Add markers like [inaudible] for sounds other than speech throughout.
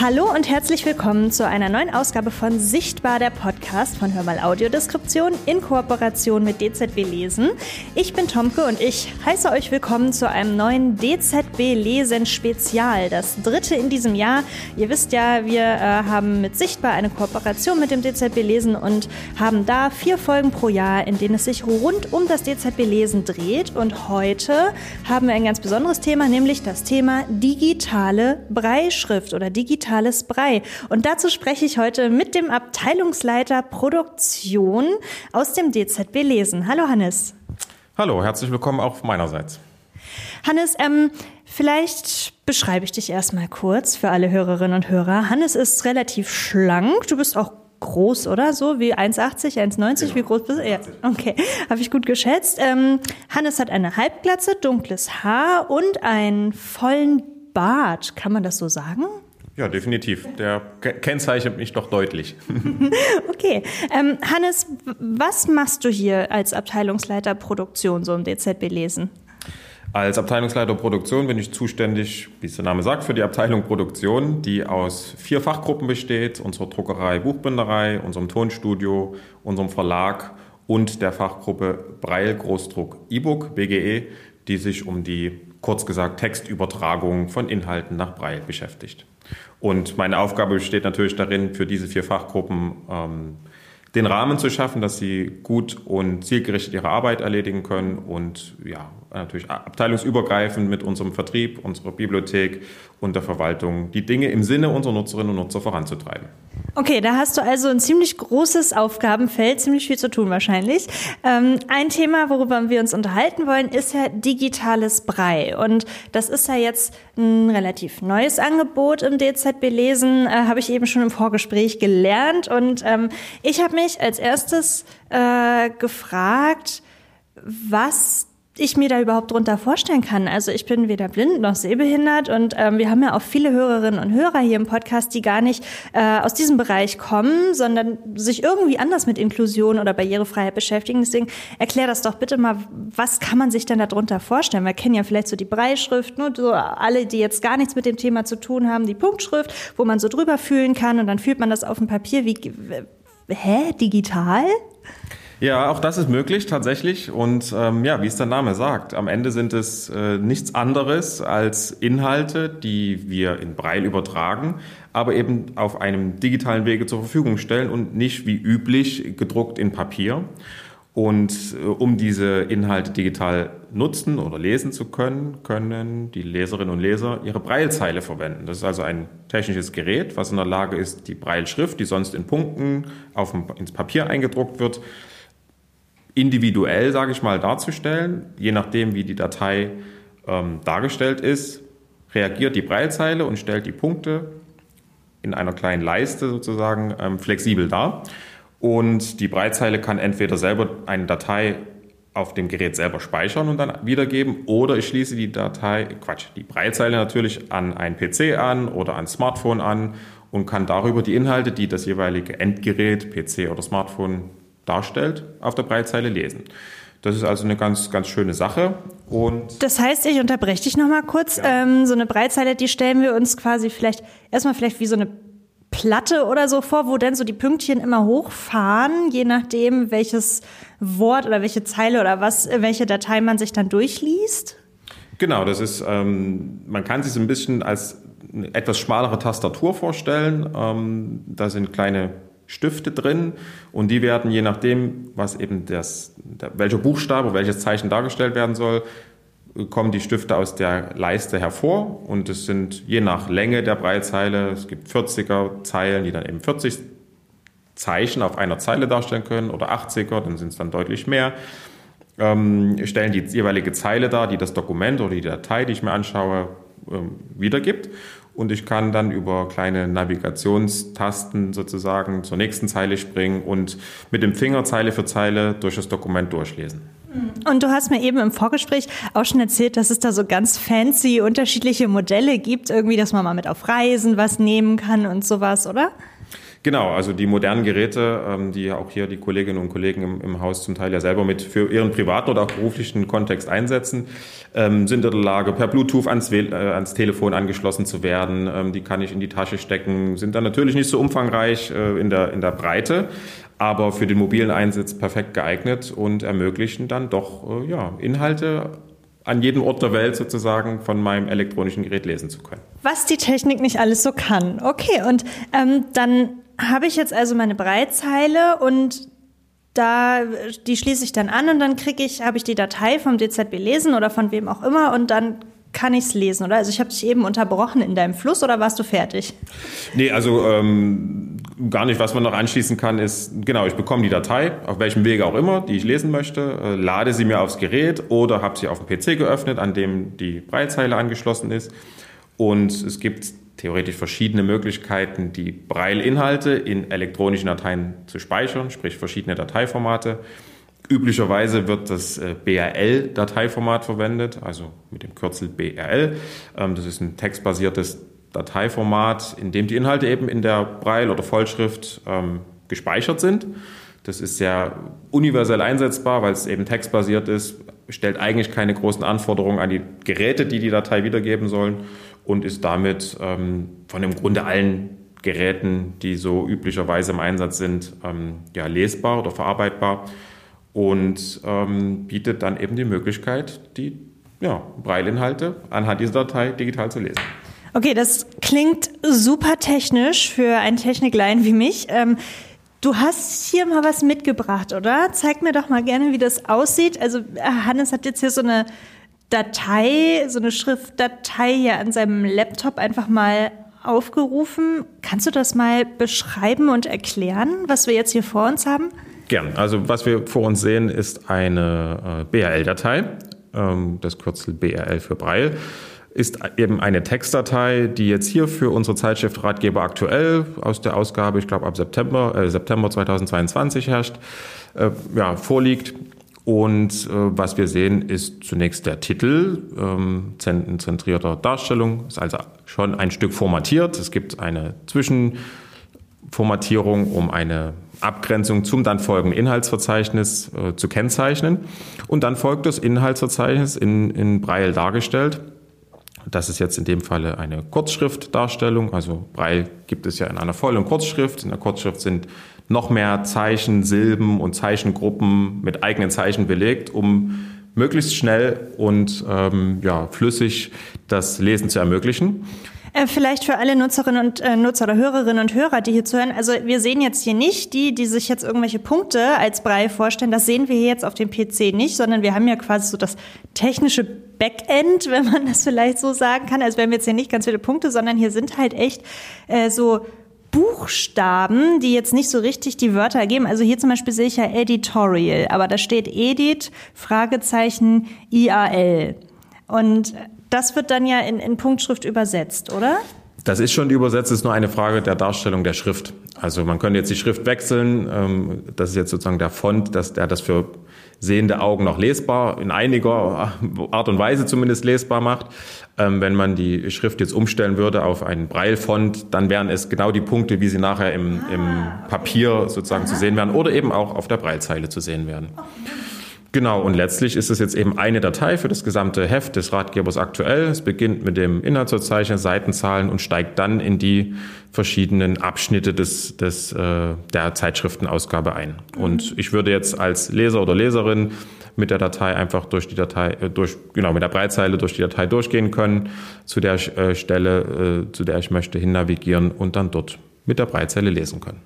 Hallo und herzlich willkommen zu einer neuen Ausgabe von Sichtbar, der Podcast von Hörmal Audiodeskription in Kooperation mit DZB Lesen. Ich bin Tomke und ich heiße euch willkommen zu einem neuen DZB Lesen Spezial, das dritte in diesem Jahr. Ihr wisst ja, wir äh, haben mit Sichtbar eine Kooperation mit dem DZB Lesen und haben da vier Folgen pro Jahr, in denen es sich rund um das DZB Lesen dreht. Und heute haben wir ein ganz besonderes Thema, nämlich das Thema digitale Breischrift oder digitale digitales Brei. Und dazu spreche ich heute mit dem Abteilungsleiter Produktion aus dem DZB Lesen. Hallo Hannes. Hallo, herzlich willkommen auch meinerseits. Hannes, ähm, vielleicht beschreibe ich dich erstmal kurz für alle Hörerinnen und Hörer. Hannes ist relativ schlank. Du bist auch groß, oder? So wie 1,80, 1,90? Genau. Wie groß bist du? Ja, okay. Habe ich gut geschätzt. Ähm, Hannes hat eine Halbglatze, dunkles Haar und einen vollen Bart. Kann man das so sagen? Ja, definitiv. Der kennzeichnet mich doch deutlich. [laughs] okay. Ähm, Hannes, was machst du hier als Abteilungsleiter Produktion so im DZB Lesen? Als Abteilungsleiter Produktion bin ich zuständig, wie es der Name sagt, für die Abteilung Produktion, die aus vier Fachgruppen besteht. Unserer Druckerei, Buchbinderei, unserem Tonstudio, unserem Verlag und der Fachgruppe Breil Großdruck E-Book, BGE, die sich um die, kurz gesagt, Textübertragung von Inhalten nach Breil beschäftigt. Und meine Aufgabe besteht natürlich darin, für diese vier Fachgruppen ähm, den Rahmen zu schaffen, dass sie gut und zielgerichtet ihre Arbeit erledigen können und ja, natürlich abteilungsübergreifend mit unserem Vertrieb, unserer Bibliothek und der Verwaltung die Dinge im Sinne unserer Nutzerinnen und Nutzer voranzutreiben. Okay, da hast du also ein ziemlich großes Aufgabenfeld, ziemlich viel zu tun wahrscheinlich. Ähm, ein Thema, worüber wir uns unterhalten wollen, ist ja digitales Brei. Und das ist ja jetzt ein relativ neues Angebot im DZB Lesen, äh, habe ich eben schon im Vorgespräch gelernt. Und ähm, ich habe mich als erstes äh, gefragt, was ich mir da überhaupt drunter vorstellen kann. Also ich bin weder blind noch sehbehindert und ähm, wir haben ja auch viele Hörerinnen und Hörer hier im Podcast, die gar nicht äh, aus diesem Bereich kommen, sondern sich irgendwie anders mit Inklusion oder Barrierefreiheit beschäftigen. Deswegen erklär das doch bitte mal, was kann man sich denn darunter vorstellen? Wir kennen ja vielleicht so die Breischrift, nur so alle, die jetzt gar nichts mit dem Thema zu tun haben, die Punktschrift, wo man so drüber fühlen kann und dann fühlt man das auf dem Papier. Wie, hä, digital? Ja, auch das ist möglich tatsächlich. Und ähm, ja, wie es der Name sagt, am Ende sind es äh, nichts anderes als Inhalte, die wir in Braille übertragen, aber eben auf einem digitalen Wege zur Verfügung stellen und nicht wie üblich gedruckt in Papier. Und äh, um diese Inhalte digital nutzen oder lesen zu können, können die Leserinnen und Leser ihre Breilzeile verwenden. Das ist also ein technisches Gerät, was in der Lage ist, die Breilschrift, die sonst in Punkten auf dem, ins Papier eingedruckt wird, individuell, sage ich mal, darzustellen. Je nachdem, wie die Datei ähm, dargestellt ist, reagiert die Breitzeile und stellt die Punkte in einer kleinen Leiste sozusagen ähm, flexibel dar. Und die Breitzeile kann entweder selber eine Datei auf dem Gerät selber speichern und dann wiedergeben oder ich schließe die Datei, Quatsch, die Breitzeile natürlich an ein PC an oder ein Smartphone an und kann darüber die Inhalte, die das jeweilige Endgerät, PC oder Smartphone darstellt, auf der Breitzeile lesen. Das ist also eine ganz, ganz schöne Sache. Und das heißt, ich unterbreche dich nochmal kurz. Ja. Ähm, so eine Breitzeile, die stellen wir uns quasi vielleicht erstmal vielleicht wie so eine Platte oder so vor, wo dann so die Pünktchen immer hochfahren, je nachdem, welches Wort oder welche Zeile oder was, welche Datei man sich dann durchliest? Genau, das ist, ähm, man kann sich so ein bisschen als eine etwas schmalere Tastatur vorstellen. Ähm, da sind kleine Stifte drin und die werden je nachdem, was eben das, welcher Buchstabe, welches Zeichen dargestellt werden soll, kommen die Stifte aus der Leiste hervor und es sind je nach Länge der Breitzeile, es gibt 40er Zeilen, die dann eben 40 Zeichen auf einer Zeile darstellen können oder 80er, dann sind es dann deutlich mehr. Ähm, stellen die jeweilige Zeile dar, die das Dokument oder die Datei, die ich mir anschaue, ähm, wiedergibt und ich kann dann über kleine Navigationstasten sozusagen zur nächsten Zeile springen und mit dem Finger Zeile für Zeile durch das Dokument durchlesen. Und du hast mir eben im Vorgespräch auch schon erzählt, dass es da so ganz fancy unterschiedliche Modelle gibt, irgendwie, dass man mal mit auf Reisen was nehmen kann und sowas, oder? Genau, also die modernen Geräte, ähm, die auch hier die Kolleginnen und Kollegen im, im, Haus zum Teil ja selber mit für ihren privaten oder auch beruflichen Kontext einsetzen, ähm, sind in der Lage, per Bluetooth ans, äh, ans Telefon angeschlossen zu werden. Ähm, die kann ich in die Tasche stecken, sind dann natürlich nicht so umfangreich äh, in, der, in der Breite, aber für den mobilen Einsatz perfekt geeignet und ermöglichen dann doch äh, ja, Inhalte an jedem Ort der Welt sozusagen von meinem elektronischen Gerät lesen zu können. Was die Technik nicht alles so kann. Okay, und ähm, dann habe ich jetzt also meine Breitzeile und da, die schließe ich dann an und dann kriege ich, habe ich die Datei vom DZB lesen oder von wem auch immer und dann kann ich es lesen, oder? Also ich habe dich eben unterbrochen in deinem Fluss oder warst du fertig? Nee, also ähm, gar nicht. Was man noch anschließen kann, ist, genau, ich bekomme die Datei, auf welchem Wege auch immer, die ich lesen möchte, äh, lade sie mir aufs Gerät oder habe sie auf dem PC geöffnet, an dem die Breitzeile angeschlossen ist. Und es gibt theoretisch verschiedene Möglichkeiten, die Braille-Inhalte in elektronischen Dateien zu speichern, sprich verschiedene Dateiformate. Üblicherweise wird das äh, BRL-Dateiformat verwendet, also mit dem Kürzel BRL. Ähm, das ist ein textbasiertes Dateiformat, in dem die Inhalte eben in der Braille- oder Vollschrift ähm, gespeichert sind. Das ist sehr universell einsetzbar, weil es eben textbasiert ist, stellt eigentlich keine großen Anforderungen an die Geräte, die die Datei wiedergeben sollen und ist damit ähm, von im Grunde allen Geräten, die so üblicherweise im Einsatz sind, ähm, ja, lesbar oder verarbeitbar und ähm, bietet dann eben die Möglichkeit, die ja, Braille-Inhalte anhand dieser Datei digital zu lesen. Okay, das klingt super technisch für einen Techniklein wie mich. Ähm, du hast hier mal was mitgebracht, oder? Zeig mir doch mal gerne, wie das aussieht. Also äh, Hannes hat jetzt hier so eine Datei, so eine Schriftdatei hier an seinem Laptop einfach mal aufgerufen. Kannst du das mal beschreiben und erklären, was wir jetzt hier vor uns haben? Gern. Also was wir vor uns sehen, ist eine äh, BRL-Datei, ähm, das Kürzel BRL für Braille ist eben eine Textdatei, die jetzt hier für unsere Zeitschrift Ratgeber aktuell aus der Ausgabe, ich glaube ab September, äh, September 2022 herrscht, äh, ja, vorliegt. Und äh, was wir sehen, ist zunächst der Titel, ähm, zentrierter Darstellung, ist also schon ein Stück formatiert. Es gibt eine Zwischenformatierung, um eine Abgrenzung zum dann folgenden Inhaltsverzeichnis äh, zu kennzeichnen. Und dann folgt das Inhaltsverzeichnis in, in Braille dargestellt. Das ist jetzt in dem Falle eine Kurzschriftdarstellung. Also Braille gibt es ja in einer Voll- und Kurzschrift. In der Kurzschrift sind noch mehr Zeichen, Silben und Zeichengruppen mit eigenen Zeichen belegt, um möglichst schnell und ähm, ja, flüssig das Lesen zu ermöglichen. Äh, vielleicht für alle Nutzerinnen und äh, Nutzer oder Hörerinnen und Hörer, die hier zuhören. Also wir sehen jetzt hier nicht die, die sich jetzt irgendwelche Punkte als Brei vorstellen. Das sehen wir hier jetzt auf dem PC nicht, sondern wir haben ja quasi so das technische Backend, wenn man das vielleicht so sagen kann. Also wir haben jetzt hier nicht ganz viele Punkte, sondern hier sind halt echt äh, so Buchstaben, die jetzt nicht so richtig die Wörter ergeben. Also hier zum Beispiel sehe ich ja Editorial, aber da steht Edit, Fragezeichen, IAL. Und das wird dann ja in, in Punktschrift übersetzt, oder? Das ist schon übersetzt, ist nur eine Frage der Darstellung der Schrift. Also man könnte jetzt die Schrift wechseln. Ähm, das ist jetzt sozusagen der Font, dass der das für sehende Augen noch lesbar, in einiger Art und Weise zumindest lesbar macht. Ähm, wenn man die Schrift jetzt umstellen würde auf einen Braille-Font, dann wären es genau die Punkte, wie sie nachher im, im Papier sozusagen zu sehen werden oder eben auch auf der Braillezeile zu sehen werden. Genau, und letztlich ist es jetzt eben eine Datei für das gesamte Heft des Ratgebers aktuell. Es beginnt mit dem Inhaltsverzeichnis, Seitenzahlen und steigt dann in die verschiedenen Abschnitte des, des, äh, der Zeitschriftenausgabe ein. Und ich würde jetzt als Leser oder Leserin mit der Datei einfach durch die Datei, äh, durch, genau, mit der Breitzeile durch die Datei durchgehen können, zu der äh, Stelle, äh, zu der ich möchte, hin navigieren und dann dort mit der Breitzeile lesen können.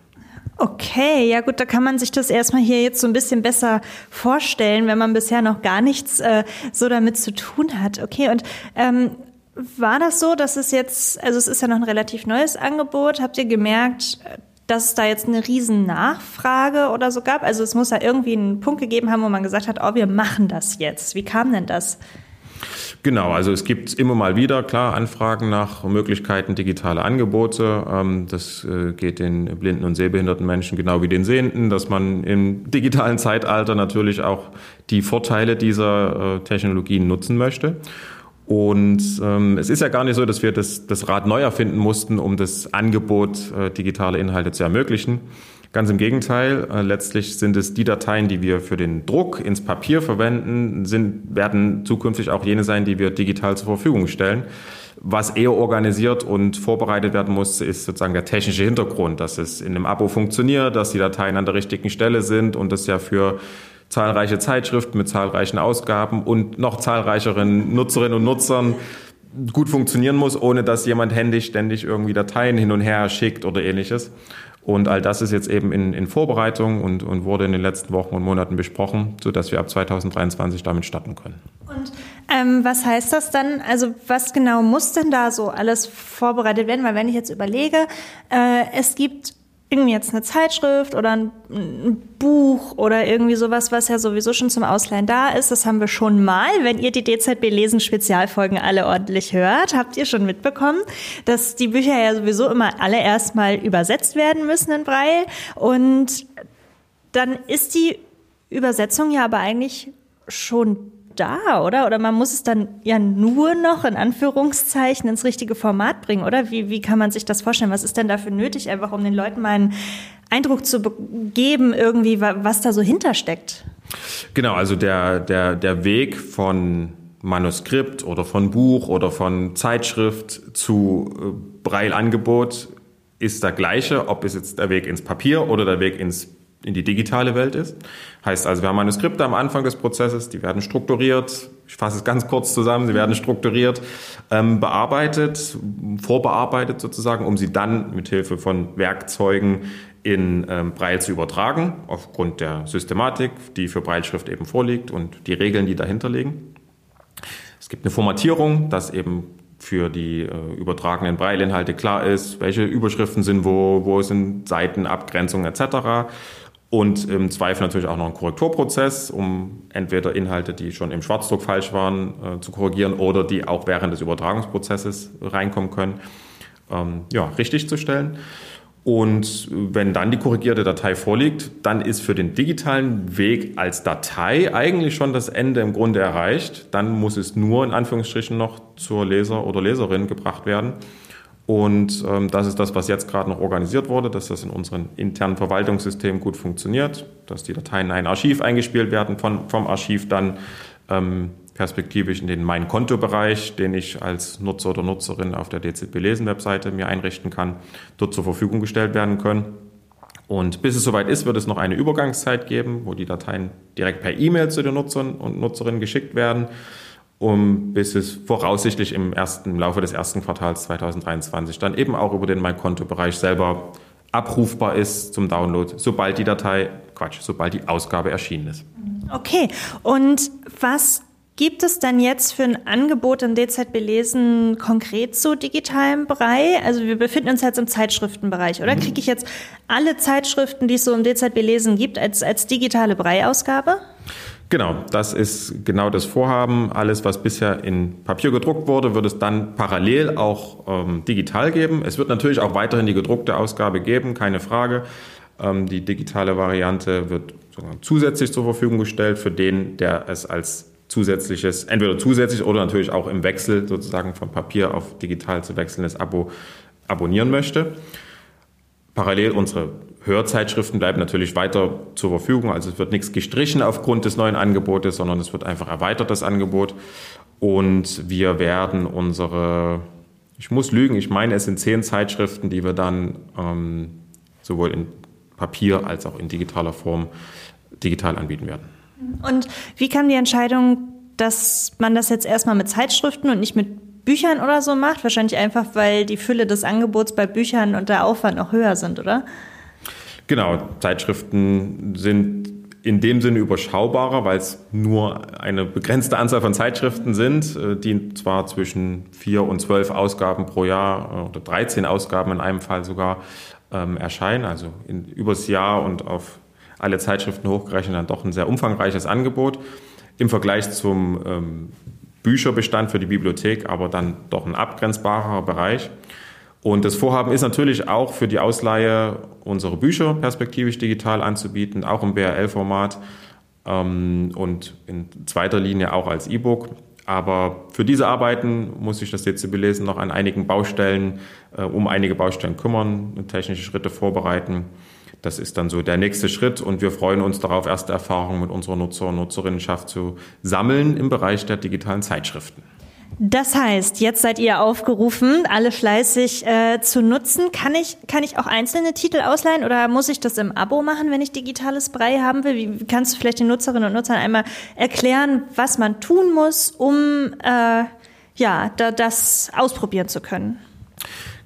Okay, ja gut, da kann man sich das erstmal hier jetzt so ein bisschen besser vorstellen, wenn man bisher noch gar nichts äh, so damit zu tun hat. Okay, und ähm, war das so, dass es jetzt, also es ist ja noch ein relativ neues Angebot, habt ihr gemerkt, dass es da jetzt eine riesen Nachfrage oder so gab? Also es muss ja irgendwie einen Punkt gegeben haben, wo man gesagt hat, oh, wir machen das jetzt. Wie kam denn das? Genau, also es gibt immer mal wieder klar Anfragen nach Möglichkeiten digitaler Angebote. Ähm, das äh, geht den blinden und sehbehinderten Menschen genau wie den Sehenden, dass man im digitalen Zeitalter natürlich auch die Vorteile dieser äh, Technologien nutzen möchte. Und ähm, es ist ja gar nicht so, dass wir das, das Rad neu erfinden mussten, um das Angebot äh, digitale Inhalte zu ermöglichen. Ganz im Gegenteil, äh, letztlich sind es die Dateien, die wir für den Druck ins Papier verwenden, sind, werden zukünftig auch jene sein, die wir digital zur Verfügung stellen. Was eher organisiert und vorbereitet werden muss, ist sozusagen der technische Hintergrund, dass es in einem Abo funktioniert, dass die Dateien an der richtigen Stelle sind und das ja für zahlreiche Zeitschriften mit zahlreichen Ausgaben und noch zahlreicheren Nutzerinnen und Nutzern gut funktionieren muss, ohne dass jemand händisch ständig irgendwie Dateien hin und her schickt oder ähnliches. Und all das ist jetzt eben in, in Vorbereitung und, und wurde in den letzten Wochen und Monaten besprochen, sodass wir ab 2023 damit starten können. Und ähm, was heißt das dann? Also was genau muss denn da so alles vorbereitet werden? Weil wenn ich jetzt überlege, äh, es gibt irgendwie jetzt eine Zeitschrift oder ein, ein, Buch oder irgendwie sowas, was ja sowieso schon zum Ausleihen da ist. Das haben wir schon mal. Wenn ihr die DZB Lesen Spezialfolgen alle ordentlich hört, habt ihr schon mitbekommen, dass die Bücher ja sowieso immer alle erstmal übersetzt werden müssen in Braille. Und dann ist die Übersetzung ja aber eigentlich schon da, oder? Oder man muss es dann ja nur noch in Anführungszeichen ins richtige Format bringen, oder? Wie, wie kann man sich das vorstellen? Was ist denn dafür nötig, einfach um den Leuten mal einen Eindruck zu geben, irgendwie, was da so hintersteckt? Genau, also der, der, der Weg von Manuskript oder von Buch oder von Zeitschrift zu äh, Braille-Angebot ist der gleiche, ob es jetzt der Weg ins Papier oder der Weg ins in die digitale Welt ist. Heißt also, wir haben Manuskripte am Anfang des Prozesses, die werden strukturiert, ich fasse es ganz kurz zusammen, sie werden strukturiert, ähm, bearbeitet, vorbearbeitet sozusagen, um sie dann mit Hilfe von Werkzeugen in ähm, Braille zu übertragen, aufgrund der Systematik, die für Brailleschrift eben vorliegt und die Regeln, die dahinter liegen. Es gibt eine Formatierung, dass eben für die äh, übertragenen Braille-Inhalte klar ist, welche Überschriften sind wo, wo sind Seitenabgrenzungen etc und im Zweifel natürlich auch noch ein Korrekturprozess, um entweder Inhalte, die schon im Schwarzdruck falsch waren, äh, zu korrigieren oder die auch während des Übertragungsprozesses reinkommen können, ähm, ja, richtig zu stellen. Und wenn dann die korrigierte Datei vorliegt, dann ist für den digitalen Weg als Datei eigentlich schon das Ende im Grunde erreicht. Dann muss es nur in Anführungsstrichen noch zur Leser oder Leserin gebracht werden. Und ähm, das ist das, was jetzt gerade noch organisiert wurde, dass das in unseren internen Verwaltungssystemen gut funktioniert, dass die Dateien in ein Archiv eingespielt werden, von, vom Archiv dann ähm, perspektivisch in den Mein Konto-Bereich, den ich als Nutzer oder Nutzerin auf der DZB Lesen-Webseite mir einrichten kann, dort zur Verfügung gestellt werden können. Und bis es soweit ist, wird es noch eine Übergangszeit geben, wo die Dateien direkt per E-Mail zu den Nutzern und Nutzerinnen geschickt werden um bis es voraussichtlich im ersten im Laufe des ersten Quartals 2023 dann eben auch über den Mein Konto-Bereich selber abrufbar ist zum Download, sobald die Datei, Quatsch, sobald die Ausgabe erschienen ist. Okay, und was gibt es dann jetzt für ein Angebot im DZB Lesen konkret zu digitalem Brei? Also wir befinden uns jetzt im Zeitschriftenbereich, oder? Mhm. Kriege ich jetzt alle Zeitschriften, die es so im DZB Lesen gibt, als, als digitale Brei-Ausgabe? Genau, das ist genau das Vorhaben. Alles, was bisher in Papier gedruckt wurde, wird es dann parallel auch ähm, digital geben. Es wird natürlich auch weiterhin die gedruckte Ausgabe geben, keine Frage. Ähm, die digitale Variante wird zusätzlich zur Verfügung gestellt für den, der es als zusätzliches, entweder zusätzlich oder natürlich auch im Wechsel sozusagen von Papier auf digital zu wechselndes Abo abonnieren möchte. Parallel unsere Hörzeitschriften bleiben natürlich weiter zur Verfügung. Also es wird nichts gestrichen aufgrund des neuen Angebotes, sondern es wird einfach erweitert, das Angebot. Und wir werden unsere, ich muss lügen, ich meine, es sind zehn Zeitschriften, die wir dann ähm, sowohl in Papier als auch in digitaler Form digital anbieten werden. Und wie kam die Entscheidung, dass man das jetzt erstmal mit Zeitschriften und nicht mit Büchern oder so macht? Wahrscheinlich einfach, weil die Fülle des Angebots bei Büchern und der Aufwand noch höher sind, oder? Genau, Zeitschriften sind in dem Sinne überschaubarer, weil es nur eine begrenzte Anzahl von Zeitschriften sind, äh, die zwar zwischen vier und zwölf Ausgaben pro Jahr äh, oder 13 Ausgaben in einem Fall sogar ähm, erscheinen, also in, übers Jahr und auf alle Zeitschriften hochgerechnet dann doch ein sehr umfangreiches Angebot. Im Vergleich zum ähm, Bücherbestand für die Bibliothek, aber dann doch ein abgrenzbarer Bereich. Und das Vorhaben ist natürlich auch für die Ausleihe unsere Bücher perspektivisch digital anzubieten, auch im BRL-Format ähm, und in zweiter Linie auch als E-Book. Aber für diese Arbeiten muss sich das DCB Lesen noch an einigen Baustellen, äh, um einige Baustellen kümmern und technische Schritte vorbereiten. Das ist dann so der nächste Schritt und wir freuen uns darauf, erste Erfahrungen mit unserer Nutzer- und Nutzerinnenschaft zu sammeln im Bereich der digitalen Zeitschriften. Das heißt, jetzt seid ihr aufgerufen, alle fleißig äh, zu nutzen. Kann ich, kann ich auch einzelne Titel ausleihen oder muss ich das im Abo machen, wenn ich digitales Brei haben will? Wie kannst du vielleicht den Nutzerinnen und Nutzern einmal erklären, was man tun muss, um äh, ja, da, das ausprobieren zu können?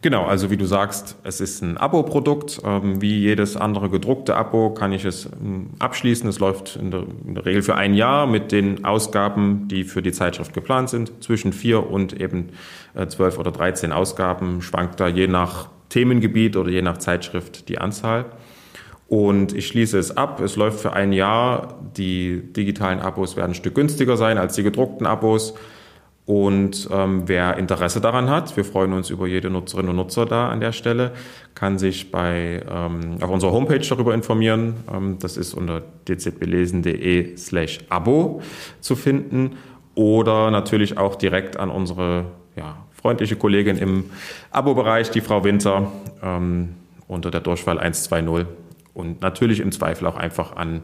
Genau, also wie du sagst, es ist ein Abo-Produkt. Ähm, wie jedes andere gedruckte Abo kann ich es ähm, abschließen. Es läuft in der, Regel für ein Jahr mit den Ausgaben, die für die Zeitschrift geplant sind. Zwischen vier und eben äh, zwölf oder dreizehn Ausgaben schwankt da je nach Themengebiet oder je nach Zeitschrift die Anzahl. Und ich schließe es ab. Es läuft für ein Jahr. Die digitalen Abos werden ein Stück günstiger sein als die gedruckten Abos. Und ähm, wer Interesse daran hat, wir freuen uns über jede Nutzerinnen und Nutzer da an der Stelle, kann sich bei, ähm, auf unserer Homepage darüber informieren. Ähm, das ist unter dzbelesen.de slash Abo zu finden oder natürlich auch direkt an unsere ja, freundliche Kollegin im Abo-Bereich, die Frau Winter, ähm, unter der Durchwahl 120 und natürlich im Zweifel auch einfach an,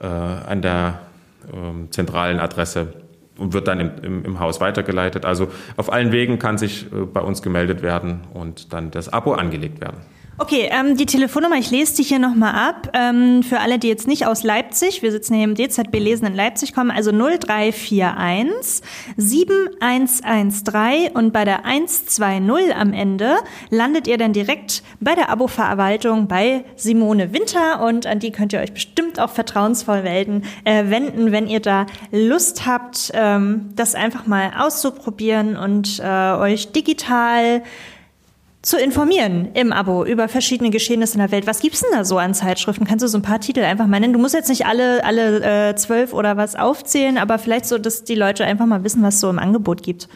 äh, an der äh, zentralen Adresse und wird dann im, im, im, Haus weitergeleitet. Also auf allen Wegen kann sich äh, bei uns gemeldet werden und dann das Abo angelegt werden. Okay, ähm, die Telefonnummer, ich lese die hier nochmal ab. Ähm, für alle, die jetzt nicht aus Leipzig, wir sitzen hier im DZB Lesen in Leipzig, kommen also 0341 7113 und bei der 120 am Ende landet ihr dann direkt bei der Abo-Verwaltung bei Simone Winter und an die könnt ihr euch bestimmt auch vertrauensvoll melden, äh, wenden, wenn ihr da Lust habt, ähm, das einfach mal auszuprobieren und äh, euch digital zu informieren im Abo über verschiedene Geschehnisse in der Welt. Was gibt's denn da so an Zeitschriften? Kannst du so ein paar Titel einfach mal nennen? Du musst jetzt nicht alle alle äh, zwölf oder was aufzählen, aber vielleicht so, dass die Leute einfach mal wissen, was so im Angebot gibt.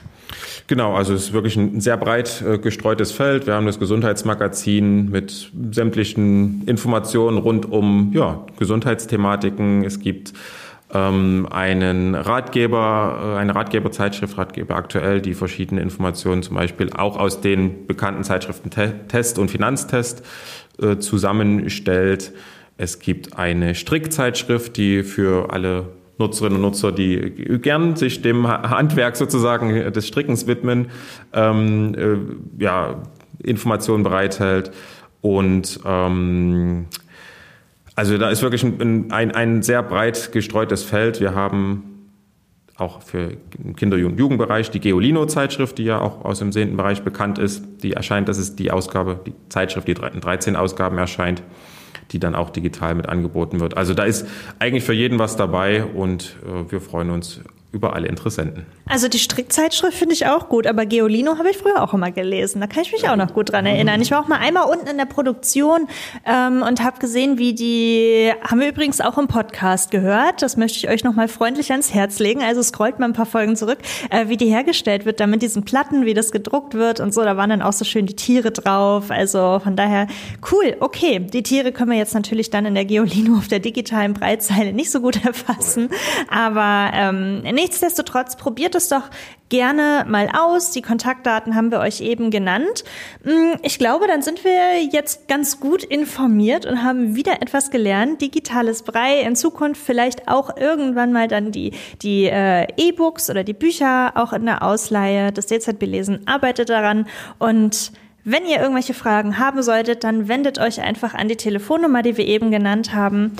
Genau, also es ist wirklich ein sehr breit äh, gestreutes Feld. Wir haben das Gesundheitsmagazin mit sämtlichen Informationen rund um ja, Gesundheitsthematiken. Es gibt ähm, einen Ratgeber, äh, eine Ratgeberzeitschrift, Ratgeber aktuell, die verschiedene Informationen zum Beispiel auch aus den bekannten Zeitschriften Test und Finanztest äh, zusammenstellt. Es gibt eine Strickzeitschrift, die für alle Nutzerinnen und Nutzer, die gern sich dem Handwerk sozusagen des Strickens widmen, ähm, äh, ja, Informationen bereithält. Und ähm, also da ist wirklich ein, ein, ein sehr breit gestreutes Feld. Wir haben auch für Kinder- und Jugendbereich die Geolino-Zeitschrift, die ja auch aus dem sehenden Bereich bekannt ist. Die erscheint, das ist die Ausgabe, die Zeitschrift, die in 13 Ausgaben erscheint, die dann auch digital mit angeboten wird. Also da ist eigentlich für jeden was dabei und äh, wir freuen uns über alle Interessenten. Also die Strickzeitschrift finde ich auch gut, aber Geolino habe ich früher auch immer gelesen. Da kann ich mich auch noch gut dran erinnern. Ich war auch mal einmal unten in der Produktion ähm, und habe gesehen, wie die, haben wir übrigens auch im Podcast gehört, das möchte ich euch nochmal freundlich ans Herz legen, also scrollt mal ein paar Folgen zurück, äh, wie die hergestellt wird, da mit diesen Platten, wie das gedruckt wird und so, da waren dann auch so schön die Tiere drauf, also von daher cool, okay, die Tiere können wir jetzt natürlich dann in der Geolino auf der digitalen Breitzeile nicht so gut erfassen, aber ähm, nichtsdestotrotz probiert es doch gerne mal aus. Die Kontaktdaten haben wir euch eben genannt. Mm, ich glaube, dann sind wir jetzt ganz gut informiert und haben wieder etwas gelernt. Digitales Brei in Zukunft vielleicht auch irgendwann mal dann die, die äh, E-Books oder die Bücher auch in der Ausleihe. Das DZB Lesen arbeitet daran und wenn ihr irgendwelche Fragen haben solltet, dann wendet euch einfach an die Telefonnummer, die wir eben genannt haben.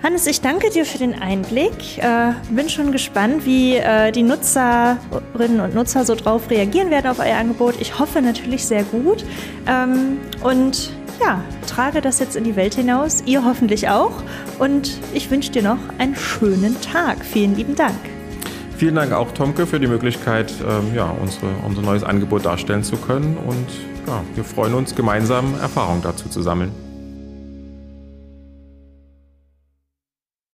Hannes, ich danke dir für den Einblick. Äh, bin schon gespannt, wie äh, die Nutzerinnen und Nutzer so drauf reagieren werden auf euer Angebot. Ich hoffe natürlich sehr gut. Ähm, und ja, trage das jetzt in die Welt hinaus. Ihr hoffentlich auch. Und ich wünsche dir noch einen schönen Tag. Vielen lieben Dank. Vielen Dank auch, Tomke, für die Möglichkeit, ähm, ja, unsere, unser neues Angebot darstellen zu können. Und ja, wir freuen uns, gemeinsam Erfahrungen dazu zu sammeln.